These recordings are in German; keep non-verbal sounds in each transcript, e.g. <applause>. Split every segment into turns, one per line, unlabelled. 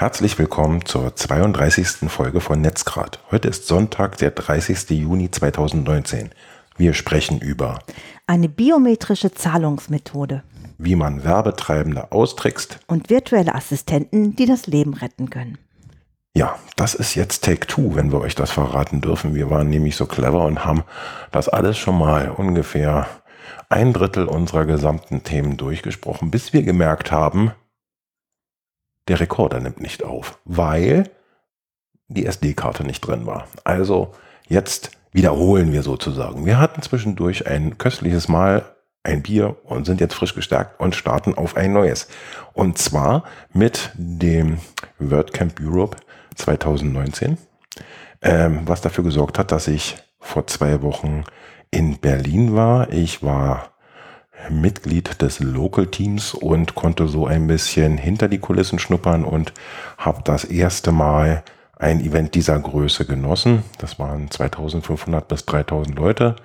Herzlich willkommen zur 32. Folge von Netzgrad. Heute ist Sonntag, der 30. Juni 2019. Wir sprechen über
eine biometrische Zahlungsmethode,
wie man Werbetreibende austrickst
und virtuelle Assistenten, die das Leben retten können.
Ja, das ist jetzt Take Two, wenn wir euch das verraten dürfen. Wir waren nämlich so clever und haben das alles schon mal ungefähr ein Drittel unserer gesamten Themen durchgesprochen, bis wir gemerkt haben, der Rekorder nimmt nicht auf, weil die SD-Karte nicht drin war. Also jetzt wiederholen wir sozusagen. Wir hatten zwischendurch ein köstliches Mal ein Bier und sind jetzt frisch gestärkt und starten auf ein neues. Und zwar mit dem WordCamp Europe 2019, ähm, was dafür gesorgt hat, dass ich vor zwei Wochen in Berlin war. Ich war Mitglied des Local Teams und konnte so ein bisschen hinter die Kulissen schnuppern und habe das erste Mal ein Event dieser Größe genossen. Das waren 2500 bis 3000 Leute.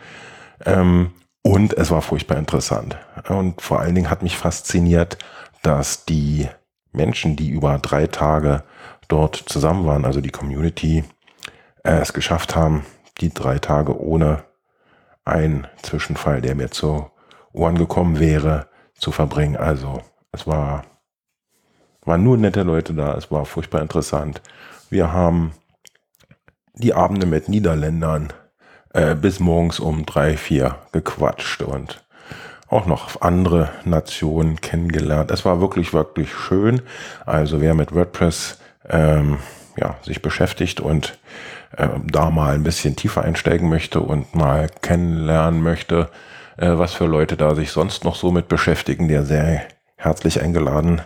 Ähm, und es war furchtbar interessant. Und vor allen Dingen hat mich fasziniert, dass die Menschen, die über drei Tage dort zusammen waren, also die Community, äh, es geschafft haben, die drei Tage ohne einen Zwischenfall, der mir zu Ohren gekommen wäre, zu verbringen. Also es war, waren nur nette Leute da, es war furchtbar interessant. Wir haben die Abende mit Niederländern äh, bis morgens um drei, vier gequatscht und auch noch andere Nationen kennengelernt. Es war wirklich, wirklich schön. Also wer mit WordPress ähm, ja, sich beschäftigt und äh, da mal ein bisschen tiefer einsteigen möchte und mal kennenlernen möchte, was für Leute da sich sonst noch so mit beschäftigen, der sehr herzlich eingeladen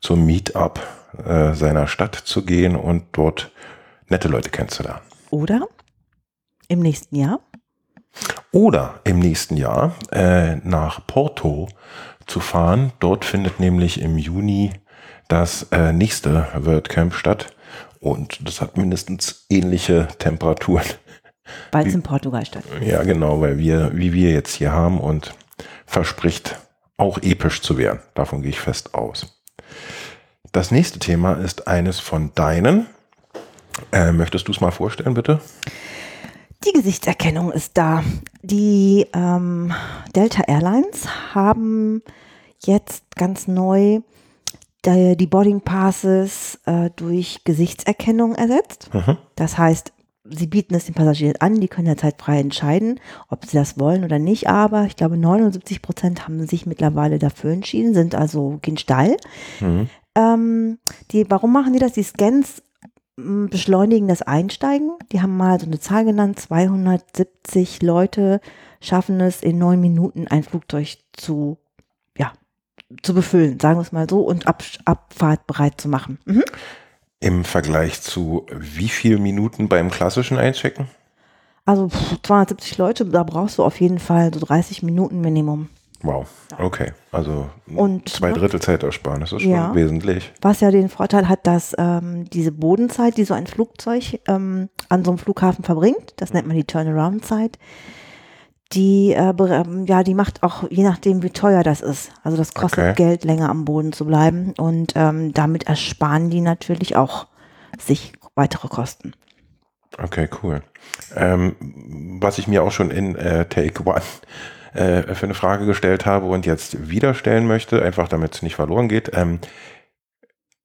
zum Meetup äh, seiner Stadt zu gehen und dort nette Leute kennenzulernen.
Oder im nächsten Jahr?
Oder im nächsten Jahr äh, nach Porto zu fahren. Dort findet nämlich im Juni das äh, nächste WordCamp statt. Und das hat mindestens ähnliche Temperaturen
weil es in Portugal stattfindet.
Ja, genau, weil wir, wie wir jetzt hier haben und verspricht auch episch zu werden. Davon gehe ich fest aus. Das nächste Thema ist eines von deinen. Äh, möchtest du es mal vorstellen, bitte?
Die Gesichtserkennung ist da. Die ähm, Delta Airlines haben jetzt ganz neu die, Boarding Passes äh, durch Gesichtserkennung ersetzt. Mhm. Das heißt, sie bieten es den Passagieren an, die können ja zeitfrei entscheiden, ob sie das wollen oder nicht, aber ich glaube 79 Prozent haben sich mittlerweile dafür entschieden, sind also gehen steil. Mhm. Ähm, die, warum machen die das? Die Scans hm, beschleunigen das Einsteigen. Die haben mal so eine Zahl genannt, 270 Leute schaffen es in neun Minuten ein Flugzeug zu, ja, zu befüllen, sagen wir es mal so, und Ab Abfahrt bereit zu machen. Mhm.
Im Vergleich zu wie viel Minuten beim klassischen Einchecken?
Also 270 Leute, da brauchst du auf jeden Fall so 30 Minuten Minimum.
Wow, okay. Also und, zwei Drittel Zeitersparnis ist schon ja, wesentlich.
Was ja den Vorteil hat, dass ähm, diese Bodenzeit, die so ein Flugzeug ähm, an so einem Flughafen verbringt, das nennt man die Turnaround-Zeit, die, äh, ähm, ja, die macht auch, je nachdem, wie teuer das ist. Also das kostet okay. Geld, länger am Boden zu bleiben. Und ähm, damit ersparen die natürlich auch sich weitere Kosten.
Okay, cool. Ähm, was ich mir auch schon in äh, Take One äh, für eine Frage gestellt habe und jetzt wieder stellen möchte, einfach damit es nicht verloren geht. Ähm,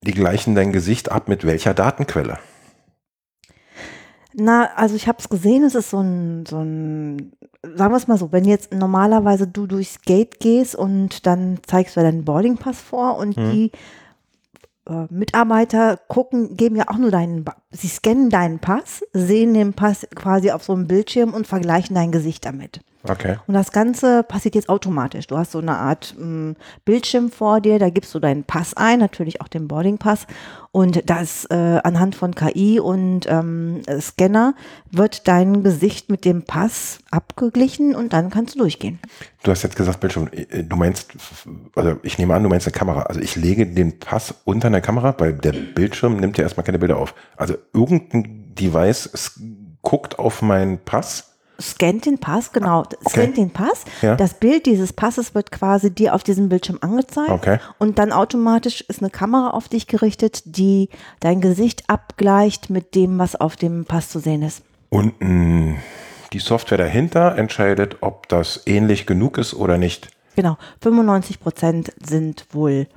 die gleichen dein Gesicht ab mit welcher Datenquelle?
Na, also ich habe es gesehen, es ist so ein, so ein, sagen wir es mal so, wenn jetzt normalerweise du durchs Gate gehst und dann zeigst du deinen Boardingpass vor und hm. die äh, Mitarbeiter gucken, geben ja auch nur deinen, sie scannen deinen Pass, sehen den Pass quasi auf so einem Bildschirm und vergleichen dein Gesicht damit.
Okay.
Und das Ganze passiert jetzt automatisch. Du hast so eine Art mh, mm, Bildschirm vor dir, da gibst du deinen Pass ein, natürlich auch den Boardingpass. Und das äh, anhand von KI und ähm, Scanner wird dein Gesicht mit dem Pass abgeglichen und dann kannst du durchgehen.
Du hast jetzt gesagt Bildschirm, äh, du meinst, also ich nehme an, du meinst eine Kamera. Also ich lege den Pass unter eine Kamera, weil der Bildschirm nimmt ja erstmal keine Bilder auf. Also irgendein Device guckt auf meinen Pass
scannt den Pass, genau,
Okay.
scannt den Pass.
Ja.
Das Bild dieses Passes wird quasi dir auf diesem Bildschirm angezeigt.
Okay.
Und dann automatisch ist eine Kamera auf dich gerichtet, die dein Gesicht abgleicht mit dem, was auf dem Pass zu sehen ist.
Und mh, die Software dahinter entscheidet, ob das ähnlich genug ist oder nicht.
Genau, 95 Prozent sind wohl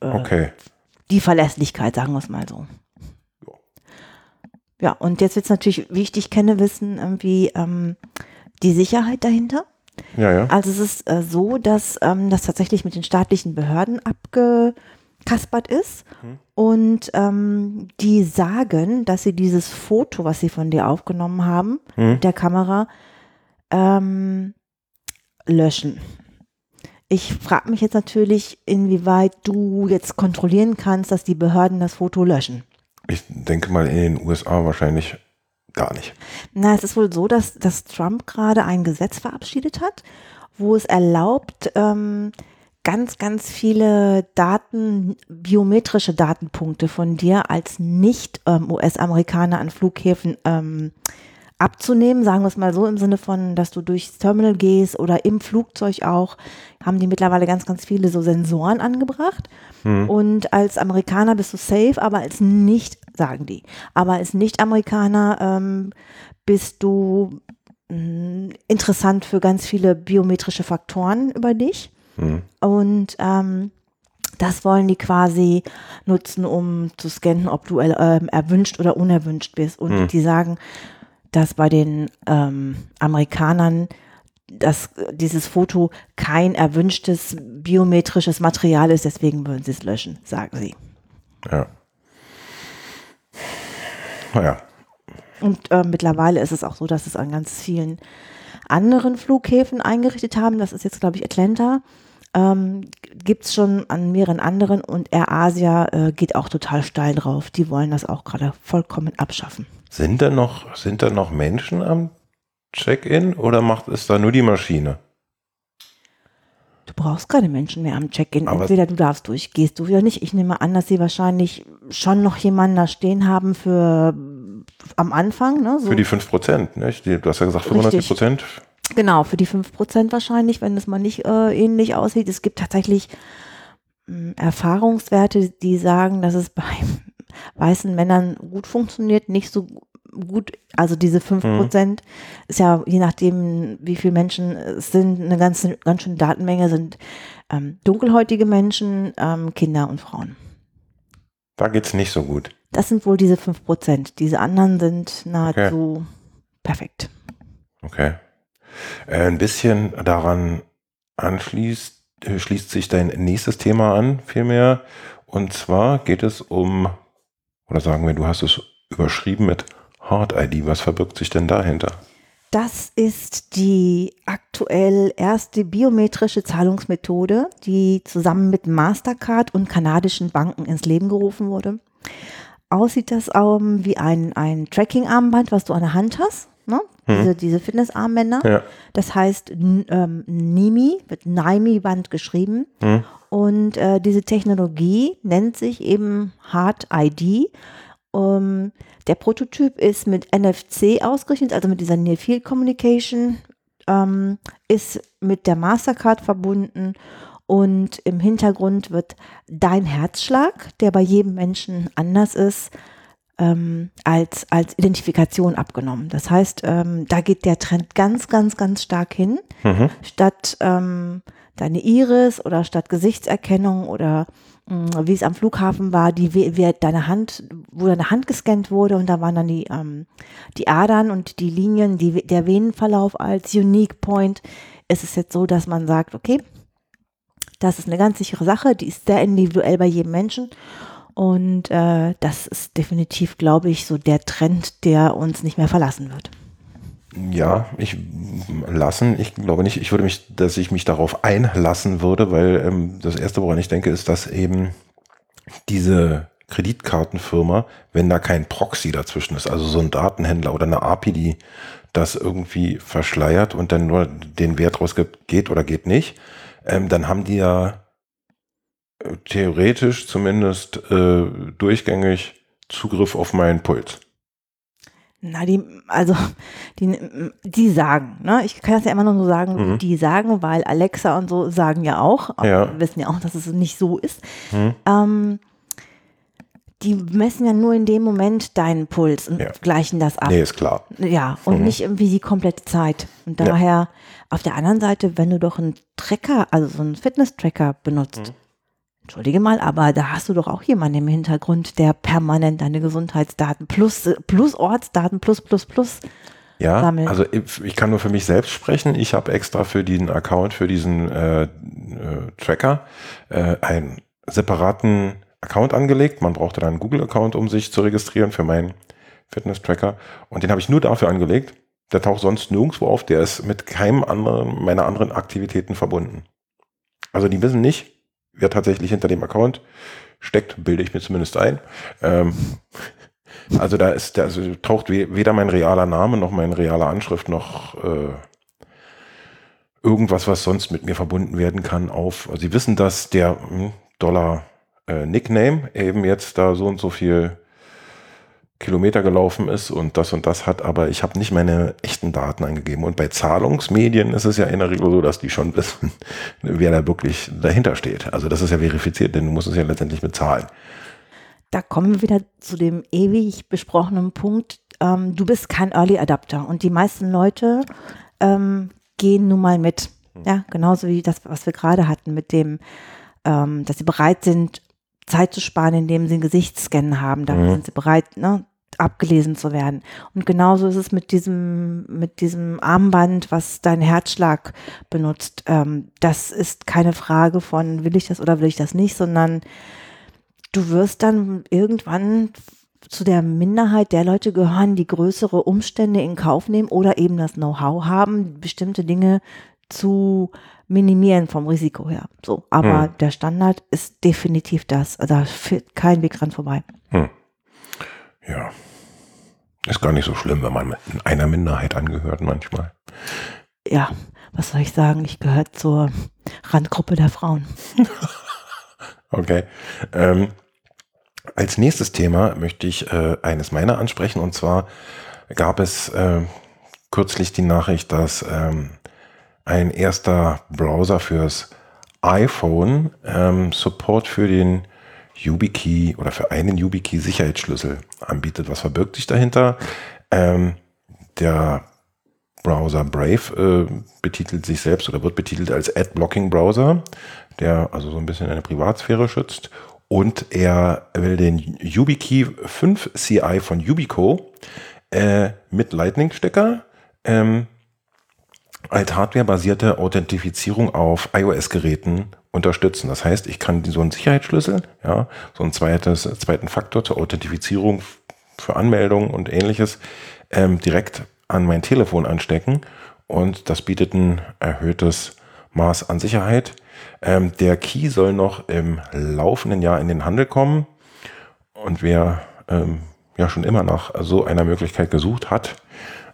Okay.
die Verlässlichkeit, sagen wir es mal so. Ja, und jetzt wird es natürlich wichtig, kenne wissen, irgendwie ähm, die Sicherheit dahinter.
Ja, ja.
Also es ist äh, so, dass ähm, das tatsächlich mit den staatlichen Behörden abgekaspert ist. Und ähm, die sagen, dass sie dieses Foto, was sie von dir aufgenommen haben, mit der Kamera, ähm, löschen. Ich frage mich jetzt natürlich, inwieweit du jetzt kontrollieren kannst, dass die Behörden das Foto löschen.
Ich denke mal in den USA wahrscheinlich gar nicht.
Na, es ist wohl so, dass, dass Trump gerade ein Gesetz verabschiedet hat, wo es erlaubt, ähm, ganz, ganz viele Daten, biometrische Datenpunkte von dir als Nicht-US-Amerikaner an Flughäfen ähm, abzunehmen, sagen wir es mal so, im Sinne von, dass du durchs Terminal gehst oder im Flugzeug auch, haben die mittlerweile ganz, ganz viele so Sensoren angebracht. Und als Amerikaner bist du safe, aber als nicht, sagen die, aber als Nicht-Amerikaner ähm, bist du mh, interessant für ganz viele biometrische Faktoren über dich. Und ähm, das wollen die quasi nutzen, um zu scannen, ob du ähm, erwünscht oder unerwünscht bist. Und die sagen, dass bei den ähm, Amerikanern dass dieses Foto kein erwünschtes biometrisches Material ist, deswegen würden sie es löschen, sagen sie.
Ja. Naja.
Und äh, mittlerweile ist es auch so, dass es an ganz vielen anderen Flughäfen eingerichtet haben. Das ist jetzt, glaube ich, Atlanta. Ähm, Gibt es schon an mehreren anderen und Air Asia äh, geht auch total steil drauf. Die wollen das auch gerade vollkommen abschaffen.
Sind da noch, sind da noch Menschen am Check-in oder macht es da nur die Maschine?
Du brauchst keine Menschen mehr am Check-in. Entweder du darfst durch, gehst du oder nicht. Ich nehme an, dass sie wahrscheinlich schon noch jemanden da stehen haben für am Anfang. Ne? So,
Für die 5%, nicht? Die, du hast ja gesagt 95 Prozent.
Genau, für die 5% wahrscheinlich, wenn es mal nicht äh, ähnlich aussieht. Es gibt tatsächlich mh, Erfahrungswerte, die sagen, dass es bei weißen Männern gut funktioniert, nicht so gut, also diese 5% ist ja, je nachdem, wie viele Menschen es sind, eine ganze, ganz schöne Datenmenge sind ähm, dunkelhäutige Menschen, ähm, Kinder und Frauen.
Da geht es nicht so gut.
Das sind wohl diese 5%. Diese anderen sind nahezu perfekt.
Okay. Äh, ein bisschen daran anschließt, äh, schließt sich dein nächstes Thema an, vielmehr. Und zwar geht es um, oder sagen wir, du hast es überschrieben mit Hard ID. Was verbirgt sich denn dahinter?
Das ist die aktuell erste biometrische Zahlungsmethode, die zusammen mit Mastercard und kanadischen Banken ins Leben gerufen wurde. Aussieht das ähm, wie ein, ein Tracking-Armband, was du an der Hand hast. Ne? Diese, diese Fitnessarmbänder.
Ja.
Das heißt ähm, NIMI, wird NIMI-Band geschrieben. Und äh, diese Technologie nennt sich eben Hard ID. Ähm, der Prototyp ist mit NFC ausgerichtet, also mit dieser Near Field Communication, ähm, ist mit der Mastercard verbunden und im Hintergrund wird dein Herzschlag, der bei jedem Menschen anders ist, ähm, als, als Identifikation abgenommen. Das heißt, ähm, da geht der Trend ganz, ganz, ganz stark hin. Statt ähm, deine Iris oder statt Gesichtserkennung oder mh, wie es am Flughafen war, die we- wer deine Hand, wo deine Hand gescannt wurde und da waren dann die, ähm, die Adern und die Linien, die, der Venenverlauf als Unique Point, ist es jetzt so, dass man sagt, okay, das ist eine ganz sichere Sache, die ist sehr individuell bei jedem Menschen. Und äh, das ist definitiv, glaube ich, so der Trend, der uns nicht mehr verlassen wird.
Ja, ich lassen, ich glaube nicht, ich würde mich, dass ich mich darauf einlassen würde, weil ähm, das erste, woran ich denke, ist, dass eben diese Kreditkartenfirma, wenn da kein Proxy dazwischen ist, also so ein Datenhändler oder eine API, die das irgendwie verschleiert und dann nur den Wert rausgibt, geht oder geht nicht, ähm, dann haben die ja theoretisch zumindest äh, durchgängig Zugriff auf meinen Puls.
Na, die, also, die, die sagen, ne? Ich kann das ja immer nur so sagen,
Mhm.
die sagen, weil Alexa und so sagen ja auch, aber
Ja.
wir wissen ja auch, dass es nicht so ist.
Mhm.
Ähm, die messen ja nur in dem Moment deinen Puls und
Ja.
gleichen das ab.
Nee, ist klar.
Ja, und
Mhm.
nicht irgendwie die komplette Zeit. Und
Ja.
daher, auf der anderen Seite, wenn du doch einen Tracker, also so einen Fitness-Tracker benutzt,
Mhm.
Entschuldige mal, aber da hast du doch auch jemanden im Hintergrund, der permanent deine Gesundheitsdaten plus, äh, plus Ortsdaten plus, plus, plus.
Ja,
sammeln.
also ich, ich kann nur für mich selbst sprechen. Ich habe extra für diesen Account, für diesen äh, äh, Tracker äh, einen separaten Account angelegt. Man brauchte dann einen Google-Account, um sich zu registrieren für meinen Fitness-Tracker. Und den habe ich nur dafür angelegt. Der taucht sonst nirgendwo auf. Der ist mit keinem anderen meiner anderen Aktivitäten verbunden. Also die wissen nicht, wer tatsächlich hinter dem Account steckt, bilde ich mir zumindest ein. Ähm, <laughs> also da ist, da also taucht we- weder mein realer Name noch meine reale Anschrift noch äh, irgendwas, was sonst mit mir verbunden werden kann, auf. Also sie wissen, dass der hm, Dollar äh, Nickname eben jetzt da so und so viel Kilometer gelaufen ist und das und das hat, aber ich habe nicht meine echten Daten angegeben. Und bei Zahlungsmedien ist es ja in der Regel so, dass die schon wissen, <laughs> wer da wirklich dahinter steht. Also das ist ja verifiziert, denn du musst es ja letztendlich bezahlen.
Da kommen wir wieder zu dem ewig besprochenen Punkt. Ähm, du bist kein Early Adapter und die meisten Leute ähm, gehen nun mal mit. Ja, genauso wie das, was wir gerade hatten mit dem, ähm, dass sie bereit sind, Zeit zu sparen, indem sie einen Gesichtsscan haben. Da
Mhm.
sind sie bereit, ne, abgelesen zu werden. Und genauso ist es mit diesem, mit diesem Armband, was deinen Herzschlag benutzt. Ähm, das ist keine Frage von, will ich das oder will ich das nicht, sondern du wirst dann irgendwann zu der Minderheit der Leute gehören, die größere Umstände in Kauf nehmen oder eben das Know-how haben, bestimmte Dinge zu minimieren vom Risiko her. So, aber
Hm.
der Standard ist definitiv das. Also Da führt kein Weg dran vorbei.
Ja. Ist gar nicht so schlimm, wenn man in einer Minderheit angehört manchmal.
Ja, was soll ich sagen? Ich gehöre zur Randgruppe der Frauen. <laughs>
Okay. Ähm, als nächstes Thema möchte ich äh, eines meiner ansprechen und zwar gab es äh, kürzlich die Nachricht, dass ähm, ein erster Browser fürs iPhone ähm, Support für den YubiKey oder für einen YubiKey Sicherheitsschlüssel anbietet. Was verbirgt sich dahinter? Ähm, der Browser Brave äh, betitelt sich selbst oder wird betitelt als Ad-Blocking-Browser, der also so ein bisschen eine Privatsphäre schützt. Und er will den YubiKey 5 CI von Yubico äh, mit Lightning-Stecker ähm, als hardwarebasierte Authentifizierung auf iOS-Geräten unterstützen. Das heißt, ich kann so einen Sicherheitsschlüssel, ja, so einen zweites, zweiten Faktor zur Authentifizierung für Anmeldungen und ähnliches ähm, direkt an mein Telefon anstecken und das bietet ein erhöhtes Maß an Sicherheit. Ähm, der Key soll noch im laufenden Jahr in den Handel kommen und wer ähm, ja schon immer nach so einer Möglichkeit gesucht hat,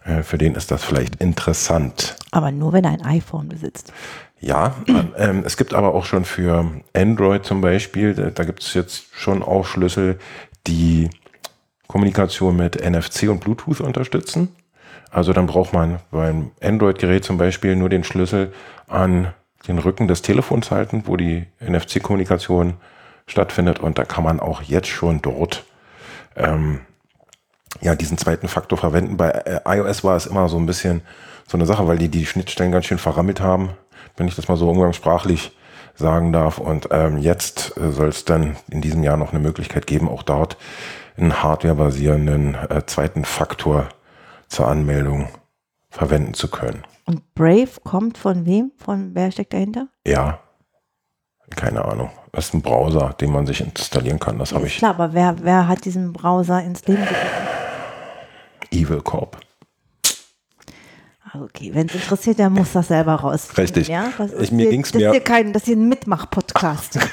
äh, für den ist das vielleicht interessant.
Aber nur, wenn er ein iPhone besitzt.
Ja, ähm, es gibt aber auch schon für Android zum Beispiel, da, da gibt es jetzt schon auch Schlüssel, die Kommunikation mit NFC und Bluetooth unterstützen. Also dann braucht man beim Android-Gerät zum Beispiel nur den Schlüssel an den Rücken des Telefons halten, wo die NFC-Kommunikation stattfindet. Und da kann man auch jetzt schon dort ähm, ja, diesen zweiten Faktor verwenden. Bei äh, iOS war es immer so ein bisschen so eine Sache, weil die die Schnittstellen ganz schön verrammelt haben, wenn ich das mal so umgangssprachlich sagen darf. Und ähm, jetzt äh, soll es dann in diesem Jahr noch eine Möglichkeit geben, auch dort einen hardwarebasierenden äh, zweiten Faktor zur Anmeldung verwenden zu können.
Und Brave kommt von wem? Von wer steckt dahinter?
Ja, keine Ahnung. Das ist ein Browser, den man sich installieren kann. Das habe ich.
Klar, aber wer, wer hat diesen Browser ins Leben gerufen?
Evil Corp.
Okay, wenn es interessiert, der muss das selber raus.
Richtig.
Ja, das
Ich-
ist
mir
hier,
ging's
das
mehr-
ist hier kein, das ist hier ein Mitmach-Podcast. <laughs>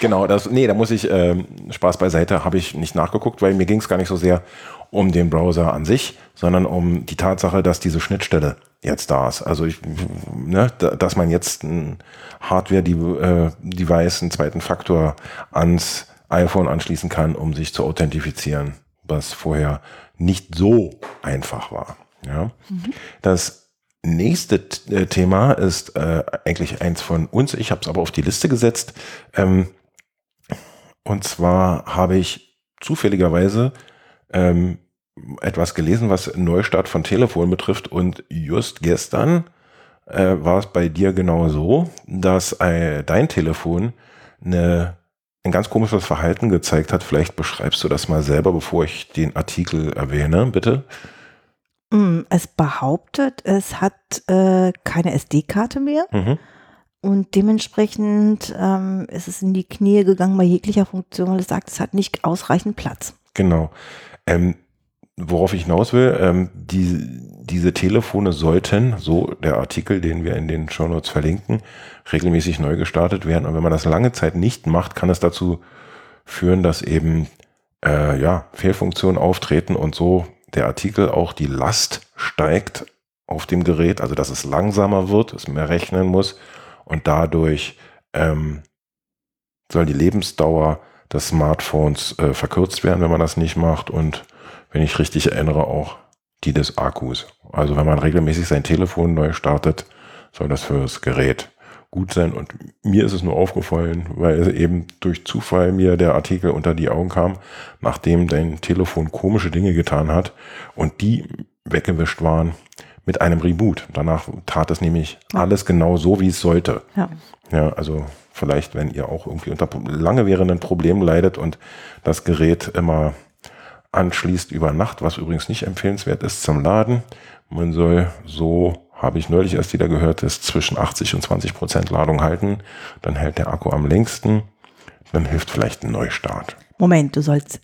Genau, das, nee, da muss ich ähm, Spaß beiseite, habe ich nicht nachgeguckt, weil mir ging es gar nicht so sehr um den Browser an sich, sondern um die Tatsache, dass diese Schnittstelle jetzt da ist. Also ich, ne, da- dass man jetzt ein Hardware-Device, einen zweiten Faktor ans iPhone anschließen kann, um sich zu authentifizieren, was vorher nicht so einfach war. Ja. Das nächste äh, Thema ist äh, eigentlich eins von uns. Ich habe es aber auf die Liste gesetzt. Ähm, und zwar habe ich zufälligerweise ähm, etwas gelesen, was Neustart von Telefon betrifft. Und just gestern äh, war es bei dir genau so, dass äh, dein Telefon eine, ein ganz komisches Verhalten gezeigt hat. Vielleicht beschreibst du das mal selber, bevor ich den Artikel erwähne, bitte.
Mm, Es behauptet, es hat äh, keine SD-Karte mehr
Mhm.
und dementsprechend ähm, ist es in die Knie gegangen bei jeglicher Funktion, weil es sagt, es hat nicht ausreichend Platz.
Genau. Ähm, worauf ich hinaus will, ähm, die, diese Telefone sollten, so der Artikel, den wir in den Shownotes verlinken, regelmäßig neu gestartet werden. Und wenn man das lange Zeit nicht macht, kann es dazu führen, dass eben äh, ja, Fehlfunktionen auftreten und so der Artikel auch die Last steigt auf dem Gerät, also dass es langsamer wird, es mehr rechnen muss und dadurch ähm, soll die Lebensdauer des Smartphones äh, verkürzt werden, wenn man das nicht macht und wenn ich richtig erinnere auch die des Akkus. Also wenn man regelmäßig sein Telefon neu startet, soll das für das Gerät gut sein. Und mir ist es nur aufgefallen, weil eben durch Zufall mir der Artikel unter die Augen kam, nachdem dein Telefon komische Dinge getan hat und die weggewischt waren mit einem Reboot. Danach tat es nämlich
Ja.
alles genau so, wie es sollte.
Ja.
Ja, also vielleicht, wenn ihr auch irgendwie unter lange währenden Problemen leidet und das Gerät immer anschließt über Nacht, was übrigens nicht empfehlenswert ist zum Laden. Man soll so, habe ich neulich erst wieder gehört, ist zwischen 80 und 20 Prozent Ladung halten. Dann hält der Akku am längsten. Dann hilft vielleicht ein Neustart.
Moment, du sollst,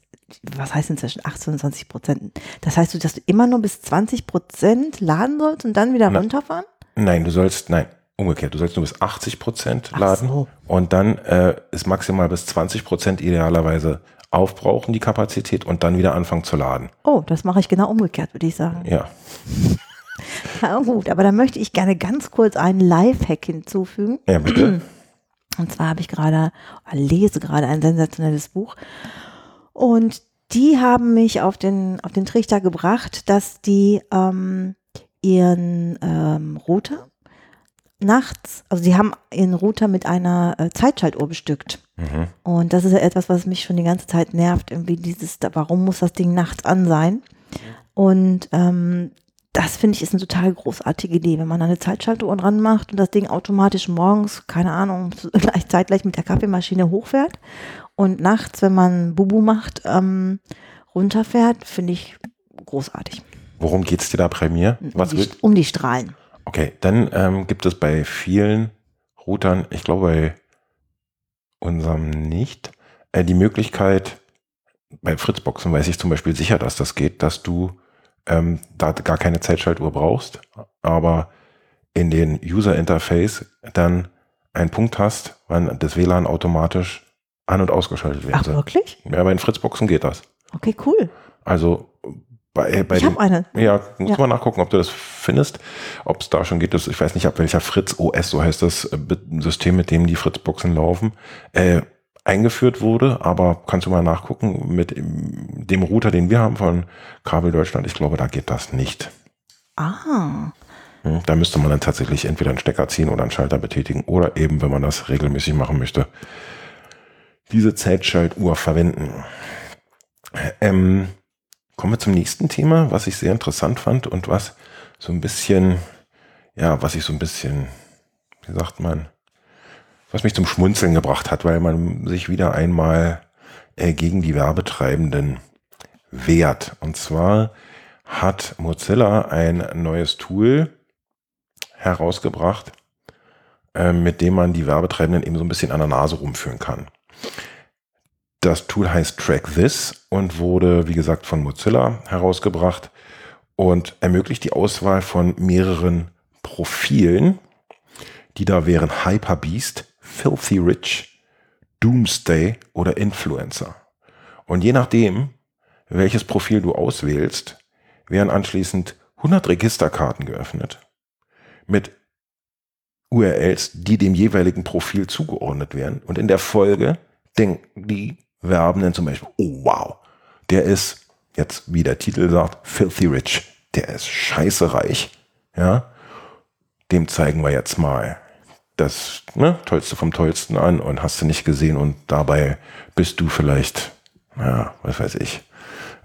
was heißt inzwischen 28 Prozent? Das heißt, du, dass du immer nur bis 20 Prozent laden sollst und dann wieder
Na.
runterfahren?
Nein, du sollst, nein, umgekehrt, du sollst nur bis 80 Prozent laden.
so.
Und dann äh, ist maximal bis 20 Prozent idealerweise aufbrauchen, die Kapazität, und dann wieder anfangen zu laden.
Oh, das mache ich genau umgekehrt, würde ich sagen.
Ja.
Ja, <laughs> gut, aber da möchte ich gerne ganz kurz einen Lifehack hinzufügen.
Ja, bitte. <clears throat>
Und zwar habe ich gerade, lese gerade ein sensationelles Buch. Und die haben mich auf den, auf den Trichter gebracht, dass die ähm, ihren ähm, Router nachts, also sie haben ihren Router mit einer äh, Zeitschaltuhr bestückt.
Mhm.
Und das ist ja etwas, was mich schon die ganze Zeit nervt, irgendwie dieses, warum muss das Ding nachts an sein? Und ähm, das finde ich ist eine total großartige Idee, wenn man eine Zeitschaltuhr dran macht und das Ding automatisch morgens, keine Ahnung, <laughs> gleich zeitgleich mit der Kaffeemaschine hochfährt und nachts, wenn man Bubu macht, ähm, runterfährt, finde ich großartig.
Worum geht's dir da bei mir? Was
um, die,
wird?
um die Strahlen.
Okay, dann ähm, gibt es bei vielen Routern, ich glaube bei unserem nicht, äh, die Möglichkeit, bei Fritzboxen weiß ich zum Beispiel sicher, dass das geht, dass du ähm, da gar keine Zeitschaltuhr brauchst, aber in den User Interface dann einen Punkt hast, wann das WLAN automatisch an- und ausgeschaltet werden
Ach,
soll.
wirklich?
Ja, bei den Fritzboxen geht das.
Okay, cool.
Also bei, bei
ich habe eine.
ja, muss
Ja.
mal nachgucken, ob du das findest, ob es da schon geht. Das, ich weiß nicht, ab welcher Fritz OS, so heißt das äh, System, mit dem die Fritzboxen laufen, äh, eingeführt wurde. Aber kannst du mal nachgucken mit dem Router, den wir haben von Kabel Deutschland. Ich glaube, da geht das nicht.
Ah,
Hm, Da müsste man dann tatsächlich entweder einen Stecker ziehen oder einen Schalter betätigen oder eben, wenn man das regelmäßig machen möchte, diese Zeitschaltuhr verwenden. Ähm, kommen wir zum nächsten Thema, was ich sehr interessant fand und was so ein bisschen, ja, was ich so ein bisschen, wie sagt man, was mich zum Schmunzeln gebracht hat, weil man sich wieder einmal äh, gegen die Werbetreibenden wehrt. Und zwar hat Mozilla ein neues Tool herausgebracht, äh, mit dem man die Werbetreibenden eben so ein bisschen an der Nase rumführen kann. Das Tool heißt Track This und wurde, wie gesagt, von Mozilla herausgebracht und ermöglicht die Auswahl von mehreren Profilen, die da wären Hyperbeast, Filthy Rich, Doomsday oder Influencer. Und je nachdem, welches Profil du auswählst, werden anschließend 100 Registerkarten geöffnet mit URLs, die dem jeweiligen Profil zugeordnet werden. Und in der Folge denken die Werbenden zum Beispiel, oh wow, der ist jetzt, wie der Titel sagt, filthy rich. Der ist scheiße reich. Ja. Dem zeigen wir jetzt mal das ne, Tollste vom Tollsten an und hast du nicht gesehen und dabei bist du vielleicht, ja, was weiß ich,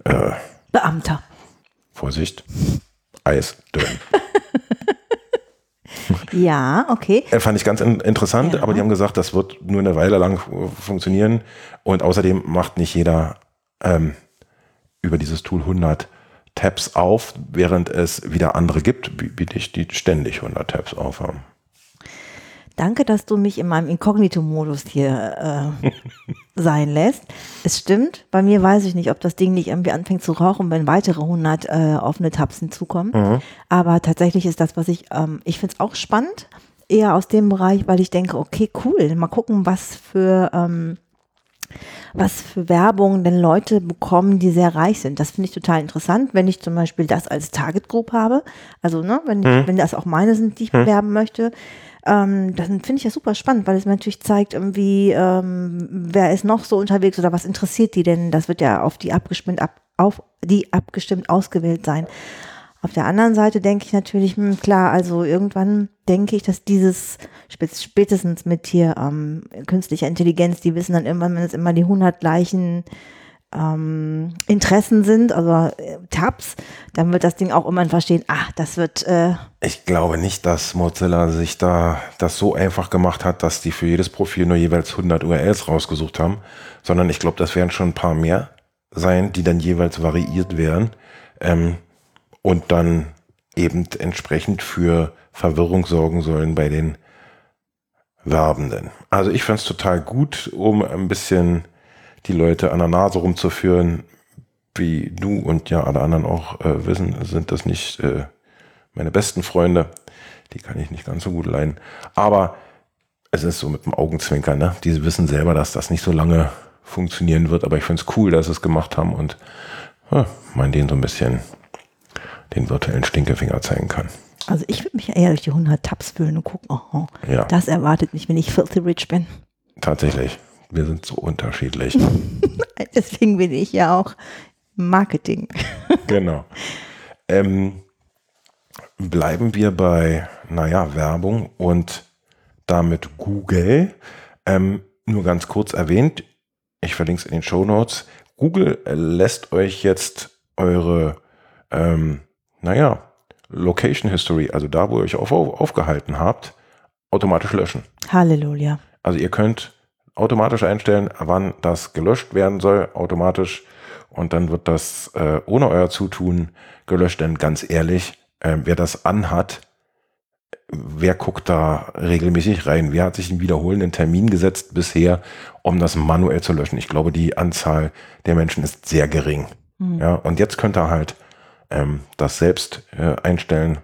äh,
Beamter.
Vorsicht, Eis dünn. <laughs>
Ja, okay.
Äh, fand ich ganz in interessant,
Ja.
aber die haben gesagt, das wird nur eine Weile lang äh, funktionieren und außerdem macht nicht jeder ähm, über dieses Tool 100 Tabs auf, während es wieder andere gibt, wie, wie dich, die ständig 100 Tabs aufhaben.
Danke, dass du mich in meinem Inkognito-Modus hier äh, sein lässt. Es stimmt, bei mir weiß ich nicht, ob das Ding nicht irgendwie anfängt zu rauchen, wenn weitere 100 äh, offene Tabs hinzukommen. Aber tatsächlich ist das, was ich, ähm, ich finde es auch spannend, eher aus dem Bereich, weil ich denke, okay, cool, mal gucken, was für, ähm, was für Werbung denn Leute bekommen, die sehr reich sind. Das finde ich total interessant, wenn ich zum Beispiel das als Target Group habe. Also, ne, wenn, ich, wenn das auch meine sind, die ich bewerben möchte, ähm, dann finde ich das super spannend, weil es mir natürlich zeigt, irgendwie, ähm, wer ist noch so unterwegs oder was interessiert die denn? Das wird ja auf die abgestimmt, ab, auf die abgestimmt ausgewählt sein. Auf der anderen Seite denke ich natürlich, hm, klar, also irgendwann denke ich, dass dieses spät- spätestens mit hier ähm, künstlicher Intelligenz, die wissen dann irgendwann, wenn es immer die 100 gleichen ähm, Interessen sind, also äh, Tabs, dann wird das Ding auch irgendwann verstehen, ah, das wird äh,
Ich glaube nicht, dass Mozilla sich da das so einfach gemacht hat, dass die für jedes Profil nur jeweils 100 URLs rausgesucht haben, sondern ich glaube, das werden schon ein paar mehr sein, die dann jeweils variiert werden ähm, und dann eben entsprechend für Verwirrung sorgen sollen bei den Werbenden. Also ich fand es total gut, um ein bisschen die Leute an der Nase rumzuführen, wie du und ja alle anderen auch äh, wissen, sind das nicht äh, meine besten Freunde. Die kann ich nicht ganz so gut leiden. Aber es ist so mit dem Augenzwinkern, ne? Die wissen selber, dass das nicht so lange funktionieren wird, aber ich finde es cool, dass sie es gemacht haben und ja, man denen so ein bisschen den virtuellen Stinkefinger zeigen kann.
Also ich würde mich eher durch die 100 Tabs fühlen und gucken, oh,
Ja.
das erwartet mich, wenn ich filthy rich bin.
Tatsächlich. Wir sind so unterschiedlich. <laughs>
Deswegen bin ich ja auch Marketing. <laughs>
genau. Ähm, bleiben wir bei, naja, Werbung und damit Google. Ähm, nur ganz kurz erwähnt, ich verlinke es in den Show Notes. Google lässt euch jetzt eure, ähm, naja, Location History, also da, wo ihr euch auf, aufgehalten habt, automatisch löschen.
Halleluja.
Also ihr könnt automatisch einstellen, wann das gelöscht werden soll, automatisch. Und dann wird das äh, ohne euer Zutun gelöscht. Denn ganz ehrlich, äh, wer das anhat, wer guckt da regelmäßig rein? Wer hat sich einen wiederholenden Termin gesetzt bisher, um das manuell zu löschen? Ich glaube, die Anzahl der Menschen ist sehr gering. Ja, und jetzt könnt ihr halt ähm, das selbst äh, einstellen,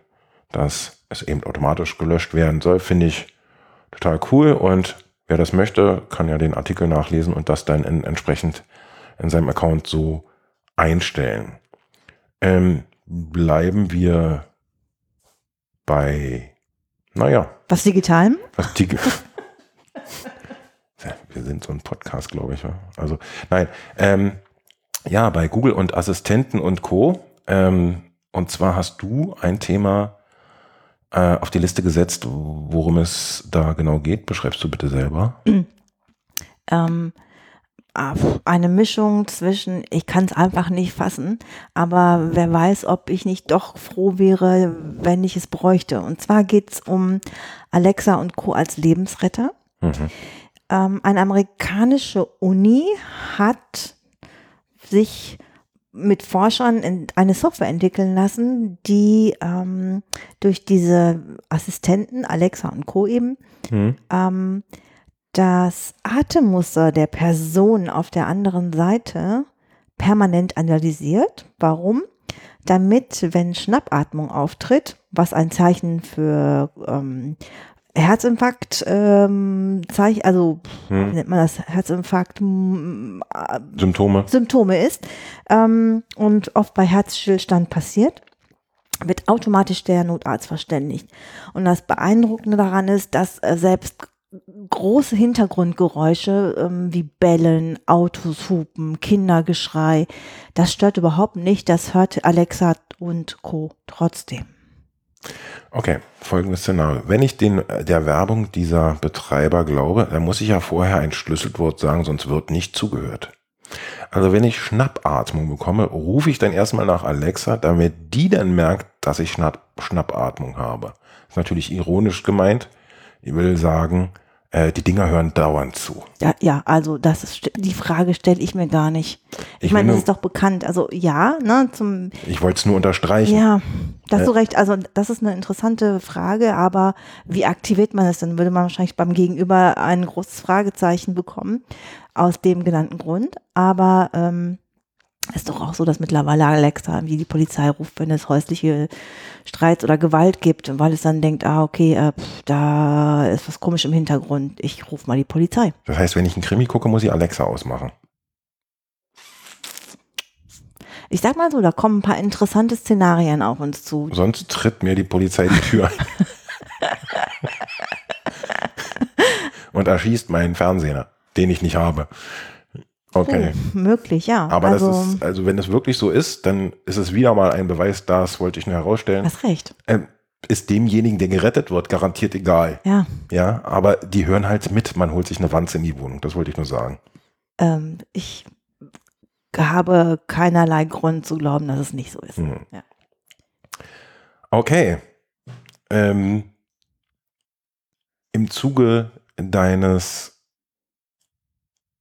dass es eben automatisch gelöscht werden soll. Finde ich total cool. Und wer das möchte, kann ja den Artikel nachlesen und das dann in, entsprechend in seinem Account so einstellen. Ähm, bleiben wir bei, naja,
Was Digitalem?
was <laughs> Ja, wir sind so ein Podcast, glaube ich. Also, nein, ähm, ja, bei Google und Assistenten und Co. Ähm, und zwar hast du ein Thema äh, auf die Liste gesetzt, worum es da genau geht. Beschreibst du bitte selber. <clears throat>
ähm, eine Mischung zwischen, ich kann es einfach nicht fassen, aber wer weiß, ob ich nicht doch froh wäre, wenn ich es bräuchte. Und zwar geht es um Alexa und Co. als Lebensretter. Ähm, eine amerikanische Uni hat sich mit Forschern in eine Software entwickeln lassen, die ähm, durch diese Assistenten, Alexa und Co. eben, ähm, das Atemmuster der Person auf der anderen Seite permanent analysiert. Warum? Damit, wenn Schnappatmung auftritt, was ein Zeichen für ähm, Herzinfarkt, ähm, Zeichen, also wie nennt man das Herzinfarkt, äh,
Symptome.
Symptome ist ähm, und oft bei Herzstillstand passiert, wird automatisch der Notarzt verständigt. Und das Beeindruckende daran ist, dass äh, selbst große Hintergrundgeräusche ähm, wie Bellen, Autos hupen, Kindergeschrei. Das stört überhaupt nicht. Das hört Alexa und Co. trotzdem.
Okay, folgendes Szenario. Wenn ich den, der Werbung dieser Betreiber glaube, dann muss ich ja vorher ein Schlüsselwort sagen, sonst wird nicht zugehört. Also wenn ich Schnappatmung bekomme, rufe ich dann erstmal nach Alexa, damit die dann merkt, dass ich Schnapp, Schnappatmung habe. Ist natürlich ironisch gemeint. Ich will sagen, äh, die Dinger hören dauernd zu.
Ja, ja also das ist die Frage stelle ich mir gar nicht. Ich,
Ich
meine, das ist doch bekannt. Also ja, ne, zum
Ich wollte es nur unterstreichen.
ja, da hast
Äh.
du recht. Also das ist eine interessante Frage, aber wie aktiviert man es? Dann würde man wahrscheinlich beim Gegenüber ein großes Fragezeichen bekommen aus dem genannten Grund. Aber ähm, ist doch auch so, dass mittlerweile Alexa wie die Polizei ruft, wenn es häusliche Streits oder Gewalt gibt, weil es dann denkt, ah okay, äh, pff, da ist was komisch im Hintergrund. Ich rufe mal die Polizei.
Das heißt, wenn ich einen Krimi gucke, muss ich Alexa ausmachen.
Ich sag mal so, da kommen ein paar interessante Szenarien auf uns zu.
Sonst tritt mir die Polizei die Tür ein. <laughs> Und erschießt meinen Fernseher, den ich nicht habe. Okay.
Oh, möglich, ja.
Aber
also,
das ist, also wenn es wirklich so ist, dann ist es wieder mal ein Beweis, das wollte ich nur herausstellen.
hast recht.
Ähm, ist demjenigen, der gerettet wird, garantiert egal.
Ja,
Ja, aber die hören halt mit, man holt sich eine Wanze in die Wohnung, das wollte ich nur sagen.
ähm, ich habe keinerlei Grund zu glauben, dass es nicht so ist.
Hm.
Ja.
Okay. Ähm, Im Zuge deines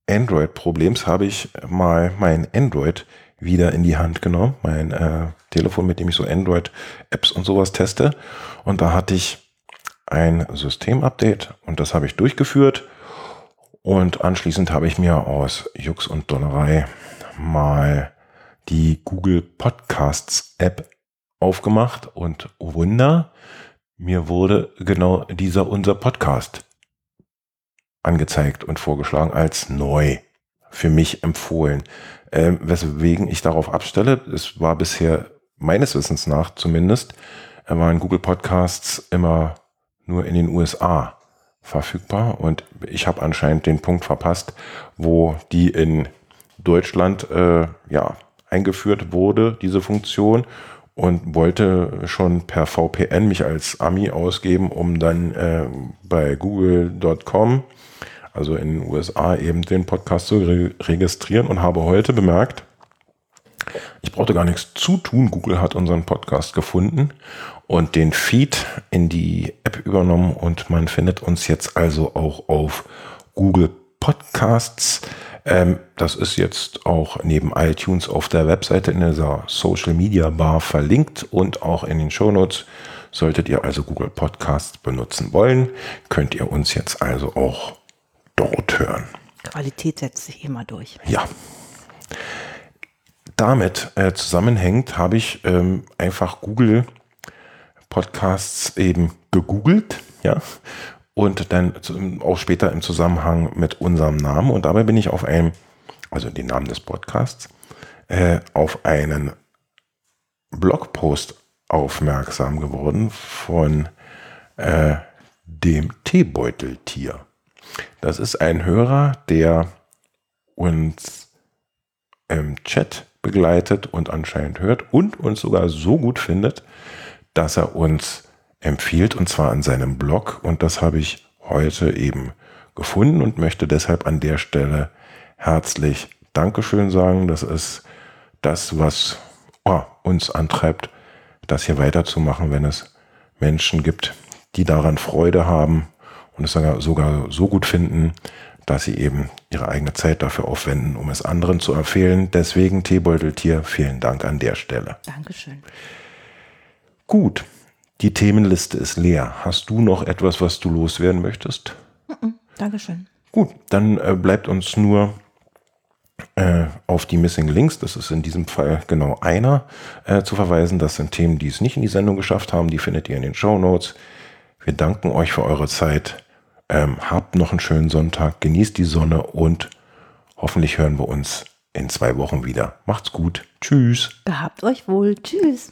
Android-Problems habe ich mal mein Android wieder in die Hand genommen, mein äh, Telefon, mit dem ich so Android-Apps und sowas teste. Und da hatte ich ein Systemupdate und das habe ich durchgeführt. Und anschließend habe ich mir aus Jux und Donnerei mal die Google Podcasts App aufgemacht und Wunder, mir wurde genau dieser unser Podcast angezeigt und vorgeschlagen als neu für mich empfohlen. Ähm, weswegen ich darauf abstelle, es war bisher meines Wissens nach zumindest, äh, waren Google Podcasts immer nur in den USA verfügbar und ich habe anscheinend den Punkt verpasst, wo die in Deutschland äh, ja eingeführt wurde, diese Funktion und wollte schon per VPN mich als Ami ausgeben, um dann äh, bei google.com, also in den USA, eben den Podcast zu re registrieren und habe heute bemerkt, ich brauchte gar nichts zu tun. Google hat unseren Podcast gefunden und den Feed in die App übernommen und man findet uns jetzt also auch auf Google Podcasts. Ähm, das ist jetzt auch neben iTunes auf der Webseite in dieser Social Media Bar verlinkt und auch in den Show Notes. Solltet ihr also Google Podcasts benutzen wollen, könnt ihr uns jetzt also auch dort hören.
Qualität setzt sich immer durch.
Ja. Damit äh, zusammenhängt habe ich ähm, einfach Google Podcasts eben gegoogelt, ja, und dann auch später im Zusammenhang mit unserem Namen. Und dabei bin ich auf einen, also den Namen des Podcasts, äh, auf einen Blogpost aufmerksam geworden von äh, dem Teebeuteltier. Das ist ein Hörer, der uns im Chat begleitet und anscheinend hört und uns sogar so gut findet, dass er uns empfiehlt und zwar an seinem Blog und das habe ich heute eben gefunden und möchte deshalb an der Stelle herzlich Dankeschön sagen. Das ist das, was oh, uns antreibt, das hier weiterzumachen, wenn es Menschen gibt, die daran Freude haben und es sogar, sogar so gut finden, dass sie eben ihre eigene Zeit dafür aufwenden, um es anderen zu empfehlen. Deswegen Teebeuteltier, vielen Dank an der Stelle.
Dankeschön.
Gut, die Themenliste ist leer. Hast du noch etwas, was du loswerden möchtest?
Dankeschön.
Gut, dann äh, bleibt uns nur äh, auf die Missing Links, das ist in diesem Fall genau einer, äh, zu verweisen. Das sind Themen, die es nicht in die Sendung geschafft haben. Die findet ihr in den Show Notes. Wir danken euch für eure Zeit. Ähm, habt noch einen schönen Sonntag, genießt die Sonne und hoffentlich hören wir uns in zwei Wochen wieder. Macht's gut. Tschüss.
Gehabt euch wohl. Tschüss.